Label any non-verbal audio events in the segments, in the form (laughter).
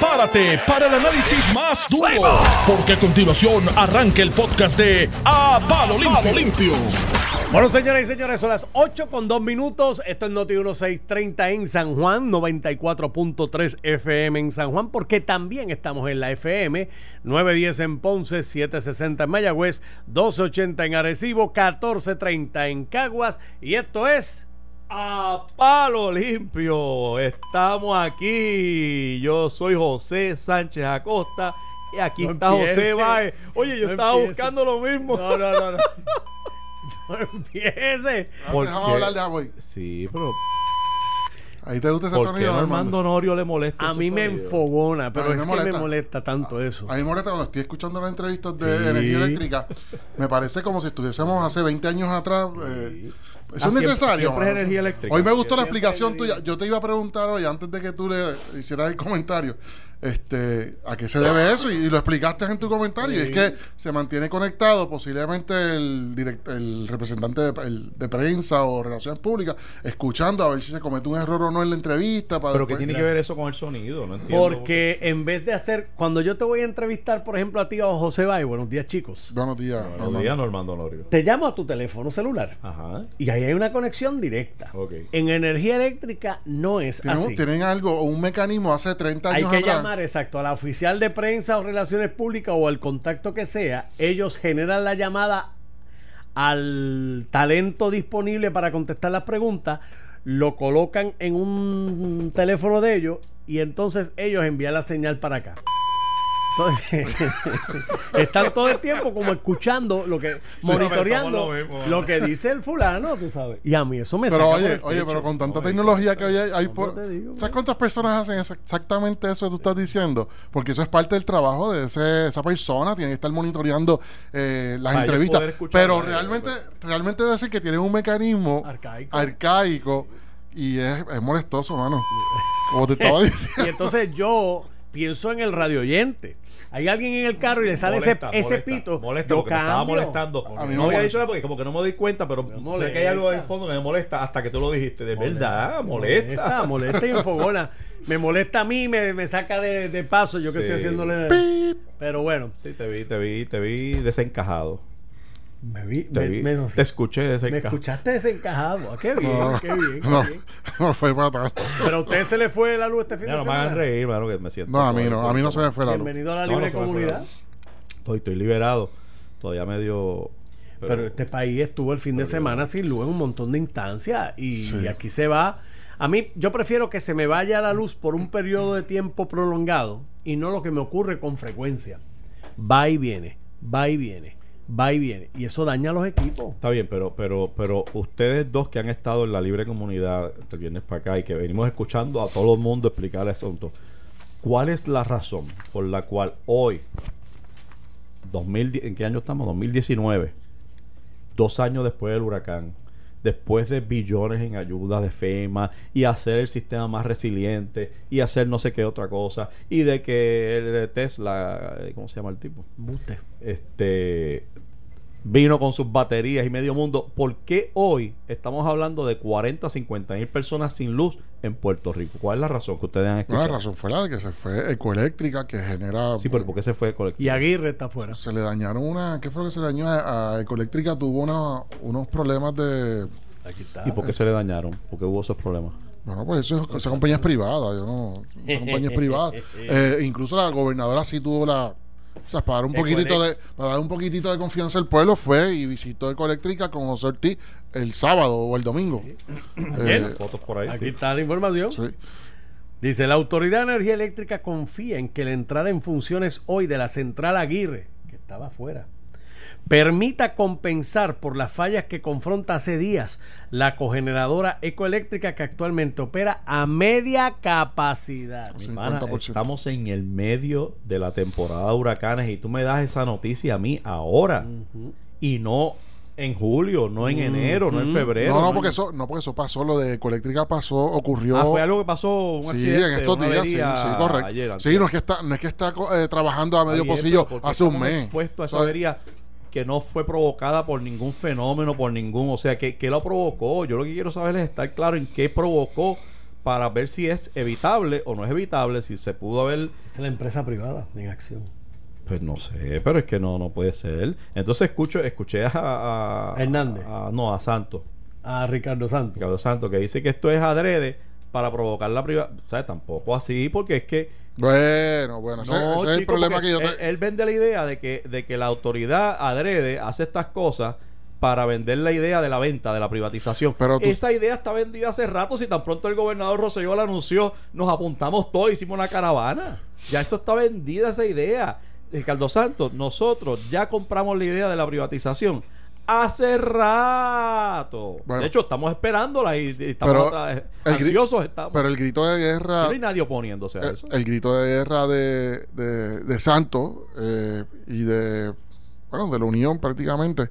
prepárate para el análisis más duro, porque a continuación arranca el podcast de A Palo Limpio. Limpio. Bueno, señoras y señores, son las 8 con 2 minutos. Esto es Noti 1630 en San Juan, 94.3 FM en San Juan, porque también estamos en la FM, 910 en Ponce, 760 en Mayagüez, 1280 en Arecibo, 1430 en Caguas. Y esto es a palo limpio. Estamos aquí. Yo soy José Sánchez Acosta. Y aquí No está José. Báez. Oye, yo No estaba empiece. buscando lo mismo. No, no, no, no. (laughs) No empiece. Déjame hablar de Aboy. Sí, pero Ahí te gusta ese ¿por qué sonido, Armando Armando? Honorio le molesta A ese mí me sonido? enfogona, pero es me que me molesta. tanto eso. A mí me molesta cuando estoy escuchando las entrevistas de Sí. energía eléctrica. Me parece como si estuviésemos hace 20 años atrás. eh, Ah, eso es siempre- necesario. siempre es mano. energía eléctrica. Hoy me gustó la explicación tuya. Yo te iba a preguntar hoy, antes de que tú le hicieras el comentario, este, a qué se debe eso y, y lo explicaste en tu comentario. Y es que se mantiene conectado posiblemente el, direct- el representante de, el- de prensa o relaciones públicas, escuchando a ver si se comete un error o no en la entrevista. Para Pero ¿qué después- tiene que ver eso con el sonido? No entiendo. Porque en vez de hacer, cuando yo te voy a entrevistar, por ejemplo, a ti o a José Bay, buenos días chicos, Buenos días. Buenos días, Normando Honorio. te llamo a tu teléfono celular Ajá. y ahí hay una conexión directa. Ok. En energía eléctrica no es ¿Tienen, así. tienen algo o un mecanismo hace 30 Hay años que atrás? Exacto a la oficial de prensa o relaciones públicas o al contacto que sea. Ellos generan la llamada al talento disponible para contestar las preguntas, lo colocan en un teléfono de ellos y entonces ellos envían la señal para acá. Entonces, (laughs) están todo el tiempo como escuchando lo que monitoreando lo mismo. lo que dice el fulano, tú sabes. Y a mí eso me Pero saca oye, por oye, pero con tanta tecnología que hay, hay ¿Cómo por... te digo, ¿Sabes man? cuántas personas hacen eso- exactamente eso que tú estás diciendo? Porque eso es parte del trabajo de ese- esa persona, tiene que estar monitoreando eh, las Para entrevistas. Pero realmente, realmente debe decir que tienen un mecanismo Arcaico. arcaico y es, es molestoso, mano. Como te estaba (laughs) diciendo. Y entonces yo pienso en el radio oyente. Hay alguien en el carro y le sale Molesta, ese, ese molesta, pito. Molesta porque me estaba molestando. A mí no había dicho nada porque como que no me doy cuenta, pero sé que hay algo en el molesta. fondo que me molesta hasta que tú lo dijiste. De verdad, molesta. Molesta, molesta y enfogona. Me molesta a mí, me, me saca de, de paso. Yo que Sí. estoy haciéndole. Pero bueno, Sí, te vi, te vi, te vi desencajado. Me vi. Te, Me, vi, me- te escuché me desencajado. escuchaste desencajado. Ah, Qué bien, No, qué bien. qué no, bien. (laughs) no fue para atrás. Pero a usted se le fue la luz este fin de no me hagan semana. reír, mano, que me siento. No, a mí no, a mí no se me fue la luz. Bienvenido a la libre me comunidad. Estoy, estoy liberado. Todavía medio. Pero, este país estuvo el fin de pero- semana sin luz en un montón de instancias y, Sí. y aquí se va. A mí, yo prefiero que se me vaya la luz por un periodo de tiempo prolongado y no lo que me ocurre con frecuencia. Va y viene, va y viene, va y viene. Y eso daña a los equipos. Está bien, pero, pero, pero ustedes dos que han estado en la libre comunidad el viernes para acá y que venimos escuchando a todo el mundo explicar el asunto, ¿cuál es la razón por la cual hoy, 2010 ¿en qué año estamos? 2019, dos años después del huracán, después de billones en ayuda de FEMA y hacer el sistema más resiliente y hacer no sé qué otra cosa y de que el de Tesla, eh, ¿cómo se llama el tipo? Buste. este vino con sus baterías y medio mundo. ¿Por qué hoy estamos hablando de 40, 50 mil personas sin luz en Puerto Rico? ¿Cuál es la razón que ustedes han No, escuchado? la razón fue la de que se fue Ecoeléctrica, que genera. Sí, pero ¿por qué se fue colectivo? Y Aguirre está afuera. Se le dañaron una. ¿Qué fue lo que se le dañó? A, a Ecoeléctrica tuvo una- unos problemas de. Aquí está. ¿Y por qué se le dañaron? ¿Por qué hubo esos problemas? Bueno, pues eso, esa compañía es privada, yo no. Esa compañía es privada. (laughs) Eh, incluso la gobernadora sí tuvo la. O sea, para dar un poquitito de, para dar un poquitito de confianza al pueblo, fue y visitó Ecoeléctrica con José Ortiz el sábado o el domingo. Eh, Fotos por ahí. Aquí sí. está la información. sí. Dice, la Autoridad de Energía Eléctrica confía en que la entrada en funciones hoy de la central Aguirre, que estaba afuera, permita compensar por las fallas que confronta hace días la cogeneradora ecoeléctrica que actualmente opera a media capacidad. 50%. estamos en el medio de la temporada de huracanes y tú me das esa noticia a mí ahora y no en julio, no en enero, no en febrero. No, no, porque eso, no, porque eso pasó, lo de Ecoeléctrica pasó, ocurrió. Ah, fue algo que pasó, un Sí, accidente, en estos días, sí, sí, correcto. ayer, sí, no es que está, no es que está eh, trabajando a medio pocillo pero ¿por qué hace un mes. expuestos a esa avería que no fue provocada por ningún fenómeno, por ningún, o sea, que, que lo provocó. Yo lo que quiero saber es estar claro en qué provocó para ver si es evitable o no es evitable, si se pudo haber es la empresa privada en acción. Pues no sé, pero es que no, no puede ser. Entonces escucho, escuché a, a- Hernández. a- no, a Santos, A Ricardo Santos. Ricardo Santos, que dice que esto es adrede para provocar la privacidad. O sea, tampoco así, porque es que Bueno, bueno, ese, no, ese es el problema que yo él, te... él vende la idea de que, de que la autoridad adrede hace estas cosas para vender la idea de la venta, de la privatización. Pero tú- Esa idea está vendida hace rato. Si tan pronto el gobernador Rosselló la anunció, nos apuntamos todos, hicimos una caravana. Ya eso está vendida, esa idea. Ricardo Santos, nosotros ya compramos la idea de la privatización hace rato. Bueno. de hecho, estamos esperándola y, y estamos Pero ansiosos. Estamos. Pero el grito de guerra... no hay nadie oponiéndose a el, eso. el grito de guerra de, de, de Santos eh, y de bueno de la Unión prácticamente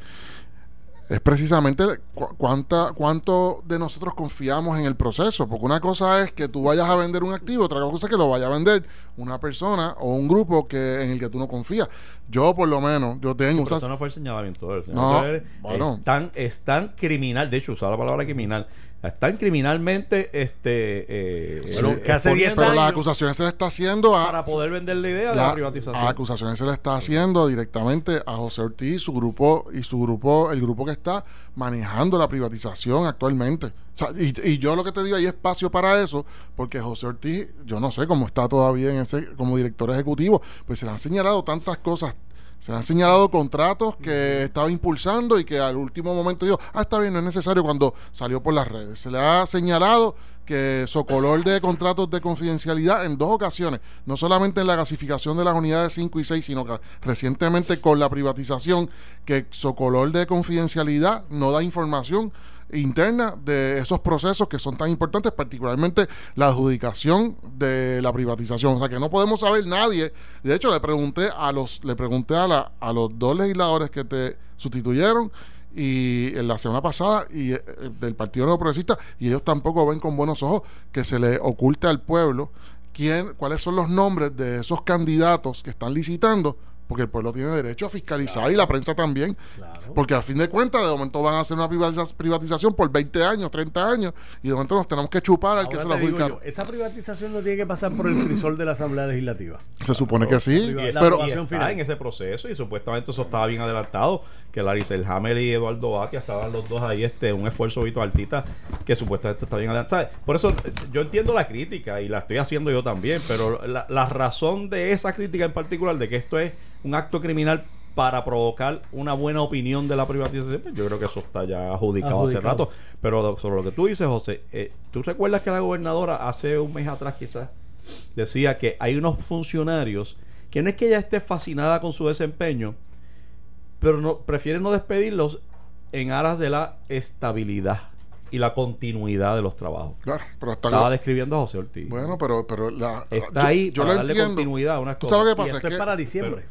es precisamente cu- cuánta, cuánto de nosotros confiamos en el proceso. Porque una cosa es que tú vayas a vender un activo, otra cosa es que lo vaya a vender una persona o un grupo que en el que tú no confías. Yo, por lo menos, yo tengo... Pero eso no fue el señalamiento. El No, señalamiento bueno. Es tan, es tan criminal, de hecho, usaba la palabra criminal, están criminalmente este, eh, Bueno, eh, que hace 10 exponiendo pero las acusaciones se le está haciendo a... para poder vender la idea de la- la privatización. a acusaciones se le está haciendo directamente a José Ortiz y su grupo y su grupo el grupo que está manejando la privatización actualmente O sea, y, y yo lo que te digo hay espacio para eso porque José Ortiz yo no sé cómo está todavía en ese como director ejecutivo pues se le han señalado tantas cosas se han señalado contratos que estaba impulsando y que al último momento dijo, ah, está bien, no es necesario cuando salió por las redes. Se le ha señalado que Socolor de contratos de confidencialidad en dos ocasiones, no solamente en la gasificación de las unidades 5 y 6, sino que recientemente con la privatización, que Socolor de confidencialidad no da información interna de esos procesos que son tan importantes, particularmente la adjudicación de la privatización. O sea que no podemos saber nadie. De hecho, le pregunté a los, le pregunté a, la, a los dos legisladores que te sustituyeron y en la semana pasada y eh, del Partido Nuevo Progresista y ellos tampoco ven con buenos ojos que se le oculte al pueblo quién, cuáles son los nombres de esos candidatos que están licitando porque el pueblo tiene derecho a fiscalizar y la prensa también. Claro. Porque al fin de cuentas, de momento van a hacer una privatiza- privatización por 20 años, 30 años, y de momento nos tenemos que chupar al que se la yo, esa privatización no tiene que pasar por el crisol de la Asamblea Legislativa. Se supone que sí, Y la pero aprobación y está final. en ese proceso y supuestamente eso estaba bien adelantado que Larry Selhammer y Eduardo Batia estaban los dos ahí este un esfuerzo Vito Altita que supuestamente está bien adelantado por eso yo entiendo la crítica y la estoy haciendo yo también pero la, la razón de esa crítica en particular de que esto es un acto criminal para provocar una buena opinión de la privatización, pues yo creo que eso está ya adjudicado, hace rato. Pero sobre lo que tú dices, José, eh, ¿tú recuerdas que la gobernadora hace un mes atrás quizás decía que hay unos funcionarios que no es que ella esté fascinada con su desempeño, pero no, prefiere no despedirlos en aras de la estabilidad y la continuidad de los trabajos. claro, pero hasta Estaba describiendo a José Ortiz. bueno, pero pero la, Está yo, ahí yo para lo darle entiendo. continuidad a unas ¿Tú cosas. sabes lo que Y pasa? esto Es es que para diciembre.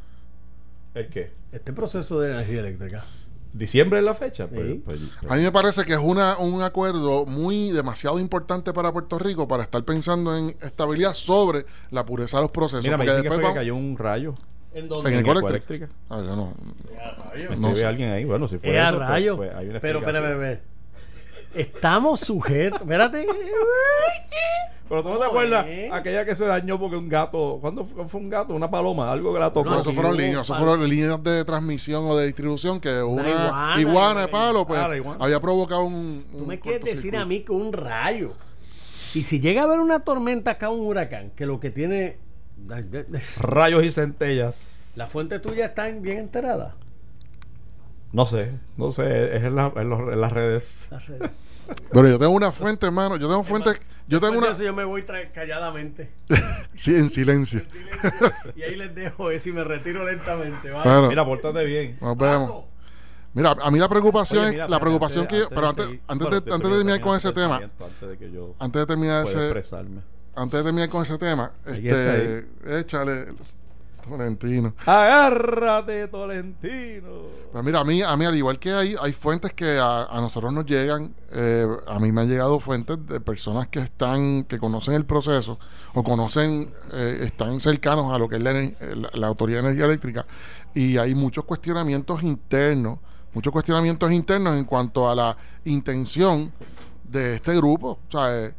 ¿El qué? Este proceso de energía eléctrica. ¿Diciembre es la fecha? Pues- Sí. pues- a mí me parece que es una, un acuerdo muy demasiado importante para Puerto Rico para estar pensando en estabilidad sobre la pureza de los procesos. Mira, me porque que después fue que cayó un rayo. ¿En en dónde? el en colector. eléctrica. Ah, yo no. Me No sé. alguien ahí. Bueno, si fue eso, pues- rayo. pues hay una pero, espérame. Estamos sujetos. Espérate. Pero tú no te acuerdas eh. aquella que se dañó porque un gato. ¿Cuándo fue, fue un gato? Una paloma, algo que la tocó. No, eso fueron líneas, eso fueron líneas de transmisión o de distribución que una, iguana, iguana, de palo pues Ah, iguana. había provocado un, Tú un me quieres decir a mí que un rayo. Y si llega a haber una tormenta acá, un huracán, que lo que tiene. Rayos y centellas. La fuente tuya está bien enterada. No sé, no sé. Es en, la- en los- en las redes. Las redes. Pero yo tengo una fuente, hermano. Yo tengo fuentes. Yo tengo una. eso yo me voy calladamente. (laughs) Sí, en silencio. y ahí les dejo eso y me retiro lentamente. ¿vale? Mira, pórtate bien. Nos vemos. Mira, a mí la preocupación Oye, es. mira, la preocupación que. de pero antes, antes, bueno, de, te antes de terminar con ese tema. Antes de que yo Antes de terminar ese. expresarme. Antes de terminar con ese tema. Este. Échale. Valentino. Agárrate, Tolentino. Pues mira, a mí, a mí al igual que hay, hay fuentes que a, a nosotros nos llegan, eh, a mí me han llegado fuentes de personas que están, que conocen el proceso o conocen, eh, están cercanos a lo que es la, la- la Autoridad de Energía Eléctrica y hay muchos cuestionamientos internos, muchos cuestionamientos internos en cuanto a la intención de este grupo. O sea,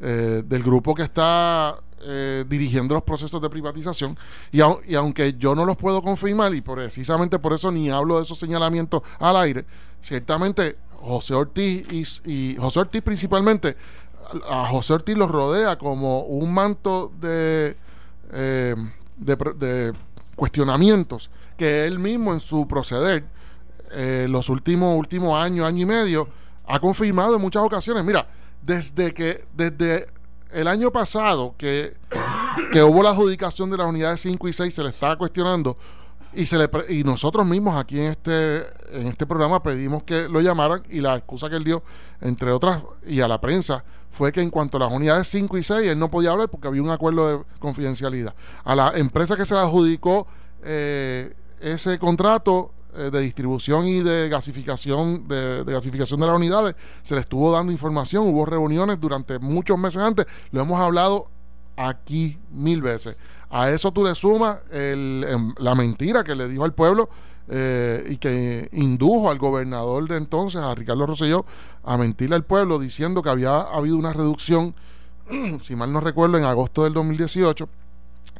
eh, del grupo que está eh, dirigiendo los procesos de privatización y, aunque yo no los puedo confirmar y precisamente por eso ni hablo de esos señalamientos al aire, ciertamente José Ortiz y, José Ortiz principalmente, a José Ortiz los rodea como un manto de, eh, de, cuestionamientos que él mismo en su proceder eh, los últimos, últimos años, año y medio, ha confirmado en muchas ocasiones. Mira, desde que desde el año pasado que, que hubo la adjudicación de las unidades 5 y 6, se le estaba cuestionando y, se le, y nosotros mismos aquí en este, en este programa pedimos que lo llamaran y la excusa que él dio, entre otras, y a la prensa, fue que en cuanto a las unidades 5 y 6, él no podía hablar porque había un acuerdo de confidencialidad. A la empresa que se le adjudicó eh, ese contrato eh, de distribución y de gasificación de, gasificación de las unidades se le estuvo dando información hubo reuniones durante muchos meses antes. Lo hemos hablado aquí mil veces. A eso tú le sumas em, la mentira que le dijo al pueblo eh, y que indujo al gobernador de entonces a Ricardo Rosselló a mentirle al pueblo diciendo que había habido una reducción (clears throat) si mal no recuerdo en agosto del 2018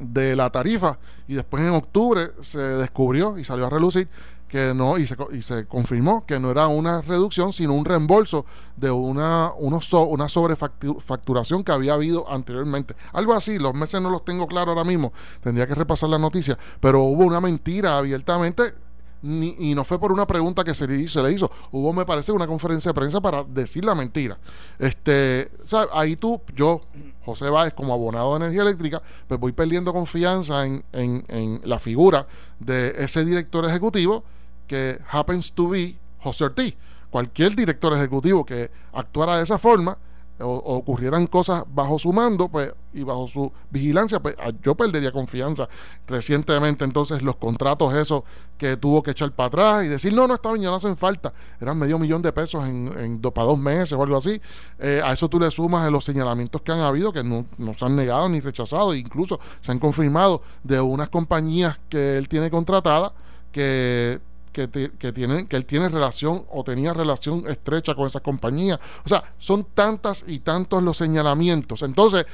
de la tarifa. Y después en octubre se descubrió y salió a relucir que no y se, y se confirmó que no era una reducción sino un reembolso de una unos una sobrefacturación que había habido anteriormente algo así los meses no los tengo claro ahora mismo tendría que repasar la noticia pero hubo una mentira abiertamente y no fue por una pregunta que se le, se le hizo. Hubo, me parece, una conferencia de prensa para decir la mentira. Este, Ahí tú, yo, José Báez, como abonado de energía eléctrica, pues voy perdiendo confianza en, en la figura de ese director ejecutivo que happens to be José Ortiz. Cualquier director ejecutivo que actuara de esa forma, o, ocurrieran cosas bajo su mando pues y bajo su vigilancia pues yo perdería confianza recientemente entonces los contratos esos que tuvo que echar para atrás y decir no no bien ya no hacen falta eran medio millón de pesos en, en para dos meses o algo así eh, a eso tú le sumas los señalamientos que han habido que no, no se han negado ni rechazado incluso se han confirmado de unas compañías que él tiene contratadas que que, tienen, que él tiene relación o tenía relación estrecha con esa compañía. O sea, son tantas y tantos los señalamientos. Entonces,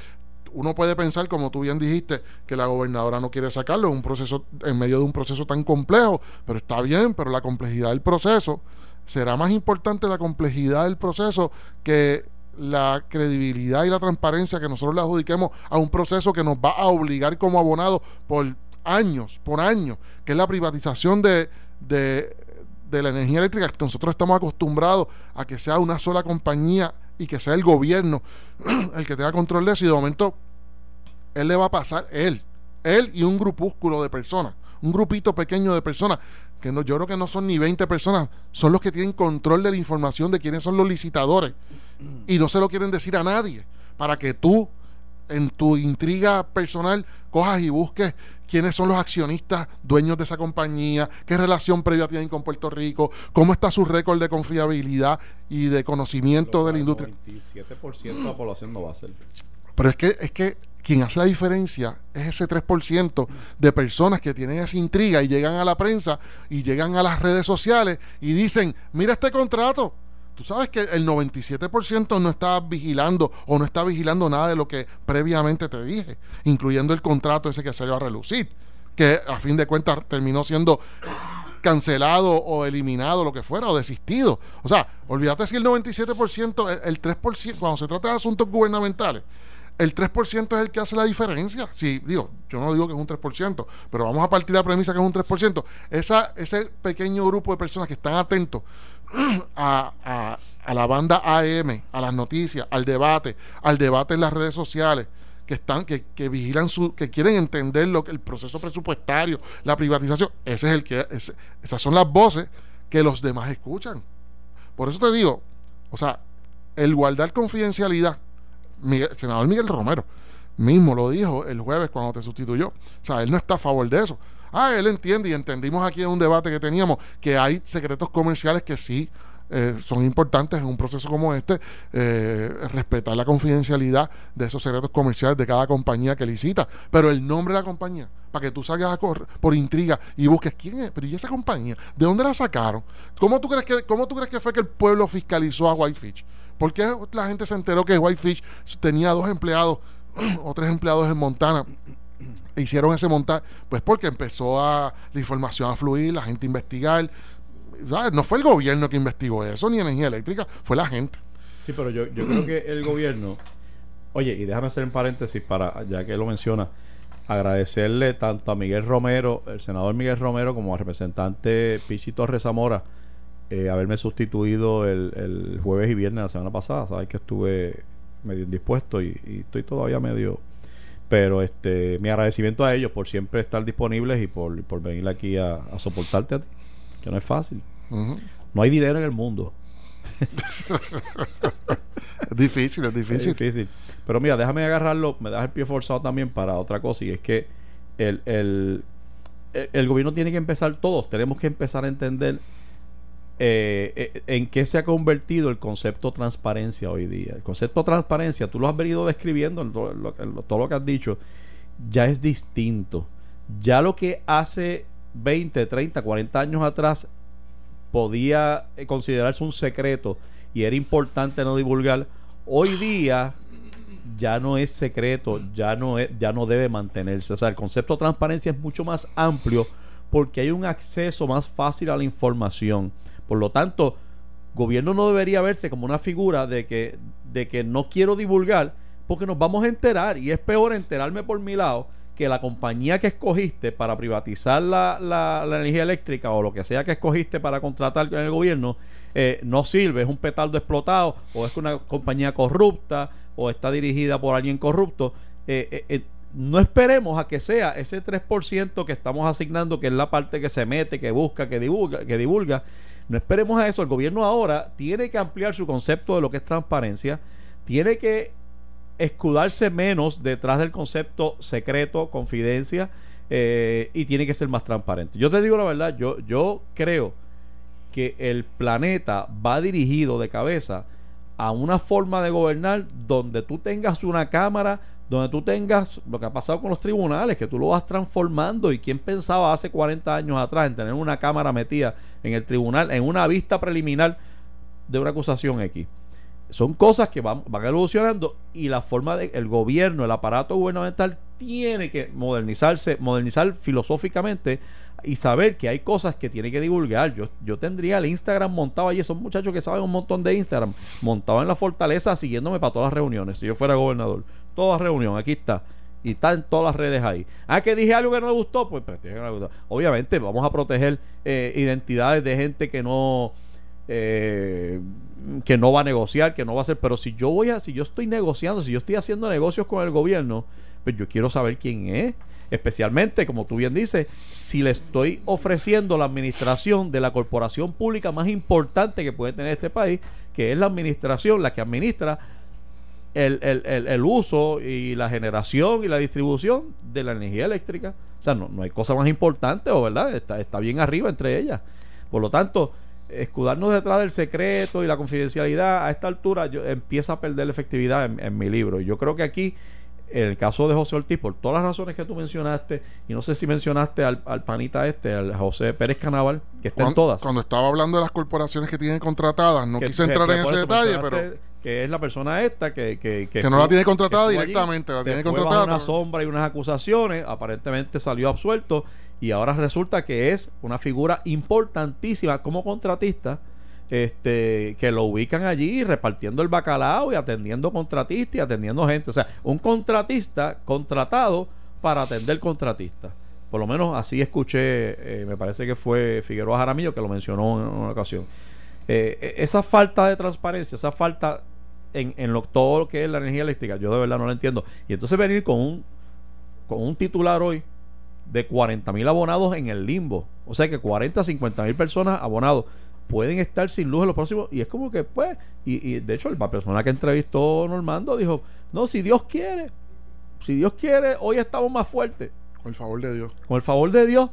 uno puede pensar, como tú bien dijiste, que la gobernadora no quiere sacarlo en un proceso, en medio de un proceso tan complejo, pero está bien, pero la complejidad del proceso será más importante la complejidad del proceso que la credibilidad y la transparencia que nosotros le adjudiquemos a un proceso que nos va a obligar como abonado por años, por años, que es la privatización de, de, la energía eléctrica. Nosotros estamos acostumbrados a que sea una sola compañía y que sea el gobierno (clears throat) el que tenga control de eso y de momento él le va a pasar, él, él y un grupúsculo de personas, un grupito pequeño de personas, que no, yo creo que no son ni 20 personas, son los que tienen control de la información de quiénes son los licitadores y no se lo quieren decir a nadie para que tú en tu intriga personal cojas y busques quiénes son los accionistas dueños de esa compañía, qué relación previa tienen con Puerto Rico, cómo está su récord de confiabilidad y de conocimiento de la industria. 27% de la población no va a ser. Pero es que, es que quien hace la diferencia es ese 3% de personas que tienen esa intriga y llegan a la prensa y llegan a las redes sociales y dicen, mira este contrato, Tú sabes que el 97% no está vigilando o no está vigilando nada de lo que previamente te dije, incluyendo el contrato ese que salió a relucir, que a fin de cuentas terminó siendo cancelado o eliminado, lo que fuera, o desistido. O sea, olvídate si el 97%, el 3%, cuando se trata de asuntos gubernamentales, el 3% es el que hace la diferencia. Sí, digo, yo no digo que es un 3%, pero vamos a partir de la premisa que es un 3%. Esa, ese pequeño grupo de personas que están atentos (clears throat) a, la banda AM, a las noticias, al debate, al debate en las redes sociales, que están, que, que vigilan su, que quieren entender lo que el proceso presupuestario, la privatización, ese es el que, esas son las voces que los demás escuchan. Por eso te digo, o sea, el guardar confidencialidad senador Miguel Romero mismo lo dijo el jueves cuando te sustituyó. O sea, él no está a favor de eso. Ah, él entiende y entendimos aquí en un debate que teníamos que hay secretos comerciales que sí eh, son importantes en un proceso como este, eh, respetar la confidencialidad de esos secretos comerciales de cada compañía que licita, pero el nombre de la compañía, para que tú salgas por intriga y busques quién es, pero ¿y esa compañía? ¿De dónde la sacaron? ¿Cómo tú crees que, cómo tú crees que fue que el pueblo fiscalizó a Whitefish? ¿Por qué la gente se enteró que Whitefish tenía dos empleados (clears throat) o tres empleados en Montana? Hicieron ese montaje, pues porque empezó a la información a fluir, la gente a investigar. No fue el gobierno que investigó eso, ni energía eléctrica, fue la gente. Sí, pero yo, yo creo que el gobierno, oye, y déjame hacer un paréntesis para, ya que lo menciona, agradecerle tanto a Miguel Romero, el senador Miguel Romero, como al representante Pichi Torres Zamora, eh, haberme sustituido el, el, jueves y viernes de la semana pasada. Sabes que estuve medio indispuesto y, estoy todavía medio. Pero este mi agradecimiento a ellos por siempre estar disponibles y por, por venir aquí a, soportarte a ti, que no es fácil. No hay dinero en el mundo. es (laughs) difícil, es difícil. Es difícil. Pero mira, déjame agarrarlo, me das el pie forzado también para otra cosa y es que el, el, el gobierno tiene que empezar, todos tenemos que empezar a entender eh, eh, en qué se ha convertido el concepto transparencia hoy día. El concepto transparencia, tú lo has venido describiendo en todo, lo, que has dicho, ya es distinto. Ya lo que hace 20, 30, 40 años atrás podía eh, considerarse un secreto y era importante no divulgar, hoy día ya no es secreto, ya no, es, ya no debe mantenerse. O sea, el concepto de transparencia es mucho más amplio porque hay un acceso más fácil a la información. Por lo tanto, gobierno no debería verse como una figura de que, de que no quiero divulgar porque nos vamos a enterar y es peor enterarme por mi lado que la compañía que escogiste para privatizar la, la, energía eléctrica o lo que sea que escogiste para contratar en el gobierno eh, no sirve, es un petardo explotado o es una compañía corrupta o está dirigida por alguien corrupto. Eh, eh, no esperemos a que sea ese 3% que estamos asignando, que es la parte que se mete, que busca, que divulga, que divulga no esperemos a eso. El gobierno ahora tiene que ampliar su concepto de lo que es transparencia, tiene que escudarse menos detrás del concepto secreto, confidencia, eh, y tiene que ser más transparente. Yo te digo la verdad, yo, yo creo que el planeta va dirigido de cabeza a una forma de gobernar donde tú tengas una cámara donde tú tengas lo que ha pasado con los tribunales, que tú lo vas transformando y quién pensaba hace 40 años atrás en tener una cámara metida en el tribunal, en una vista preliminar de una acusación X. Son cosas que van, van evolucionando y la forma del el gobierno, el aparato gubernamental tiene que modernizarse, modernizar filosóficamente y saber que hay cosas que tiene que divulgar. Yo, yo tendría el Instagram montado allí, esos muchachos que saben un montón de Instagram, montado en la fortaleza siguiéndome para todas las reuniones, si yo fuera gobernador. Toda reunión, aquí está. Y está en todas las redes ahí. Ah, que dije algo que no me gustó, pues, pues obviamente vamos a proteger eh, identidades de gente que no eh, que no va a negociar, que no va a hacer, pero si yo voy a, si yo estoy negociando, si yo estoy haciendo negocios con el gobierno, pues yo quiero saber quién es, especialmente, como tú bien dices, si le estoy ofreciendo la administración de la corporación pública más importante que puede tener este país, que es la administración, la que administra el, el, el, uso y la generación y la distribución de la energía eléctrica. O sea, no, no hay cosa más importante, ¿o verdad? Está, está bien arriba entre ellas. Por lo tanto, escudarnos detrás del secreto y la confidencialidad a esta altura yo, empieza a perder efectividad en, en mi libro. Yo creo que aquí el caso de José Ortiz, por todas las razones que tú mencionaste, y no sé si mencionaste al, panita este, al José Pérez Canaval, que está en todas. Cuando estaba hablando de las corporaciones que tienen contratadas, no quise entrar en ese detalle, pero. Que es la persona esta que. Que, que, no la tiene contratada directamente, la tiene contratada. una sombra y unas acusaciones, aparentemente salió absuelto, y ahora resulta que es una figura importantísima como contratista este, que lo ubican allí repartiendo el bacalao y atendiendo contratistas y atendiendo gente. O sea, un contratista contratado para atender contratistas. Por lo menos así escuché, eh, me parece que fue Figueroa Jaramillo que lo mencionó en una ocasión. Eh, e, esa falta de transparencia, esa falta en, en lo, todo lo que es la energía eléctrica, yo de verdad no lo entiendo. Y entonces venir con un, con un titular hoy de 40 mil abonados en el limbo. O sea que 40, 50 mil personas abonados pueden estar sin luz en los próximos. Y es como que, pues, y, de hecho, la persona que entrevistó Normando dijo: No, si Dios quiere, si Dios quiere, hoy estamos más fuertes. Con el favor de Dios. Con el favor de Dios.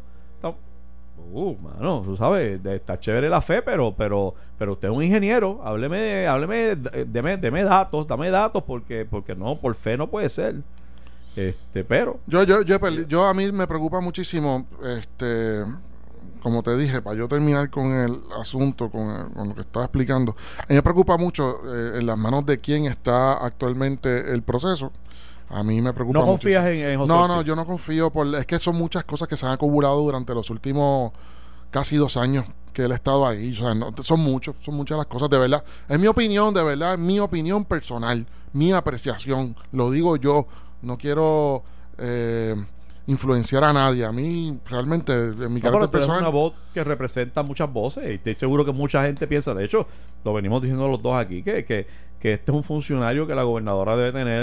Uh, mano, tú sabes, está chévere la fe, pero, pero, pero usted es un ingeniero, hábleme, hábleme, deme, deme datos, dame datos, porque, porque no, por fe no puede ser. Este, pero. Yo, yo, yo, yo a mí me preocupa muchísimo, este como te dije, para yo terminar con el asunto, con, con lo que estaba explicando, a mí me preocupa mucho eh, en las manos de quién está actualmente el proceso. A mí me preocupa ¿No confías en, en José No, no, yo no confío por es que son muchas cosas que se han acumulado durante los últimos casi dos años que él ha estado ahí. O sea, no- son muchos, son muchas las cosas, de verdad. Es mi opinión, de verdad, es mi opinión personal, mi apreciación. Lo digo yo, no quiero eh, influenciar a nadie. A mí, realmente, en mi No, carácter personal. una voz que representa muchas voces y estoy seguro que mucha gente piensa, de hecho, lo venimos diciendo los dos aquí, que, que, que este es un funcionario que la gobernadora debe tener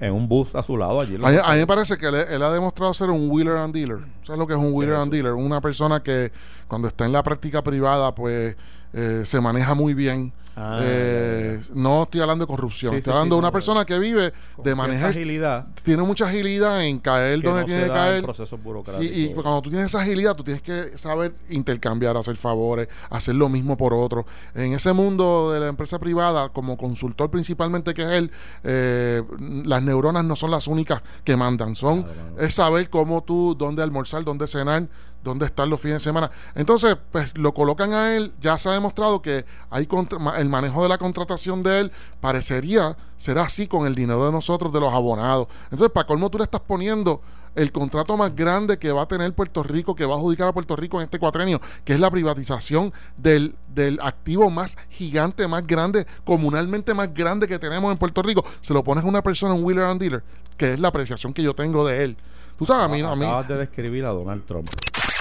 en un bus a su lado allí. A mí, a mí me parece que él, él ha demostrado ser un wheeler and dealer. ¿Sabes lo que es un wheeler and dealer? Una persona que cuando está en la práctica privada, pues eh, se maneja muy bien. Ah, Eh, no estoy hablando de corrupción, Sí, estoy sí, hablando sí, de una no, persona que vive de manejar, agilidad tiene mucha agilidad en caer que donde no tiene que caer. y cuando tú tienes esa agilidad, tú tienes que saber intercambiar, hacer favores, hacer lo mismo por otro. En ese mundo de la empresa privada, como consultor principalmente que es él, eh, las neuronas no son las únicas que mandan. Son es saber cómo tú, dónde almorzar, dónde cenar, dónde estar los fines de semana. Entonces, pues lo colocan a él. Ya se ha demostrado que hay contra- el manejo de la contratación de él parecería ser así con el dinero de nosotros, de los abonados. Entonces, para colmo, tú le estás poniendo el contrato más grande que va a tener Puerto Rico, que va a adjudicar a Puerto Rico en este cuatrenio, que es la privatización del, del activo más gigante, más grande, comunalmente más grande que tenemos en Puerto Rico. Se lo pones a una persona, un wheeler and dealer, que es la apreciación que yo tengo de él. Tú sabes, a mí, a mí Acabas de describir a Donald Trump.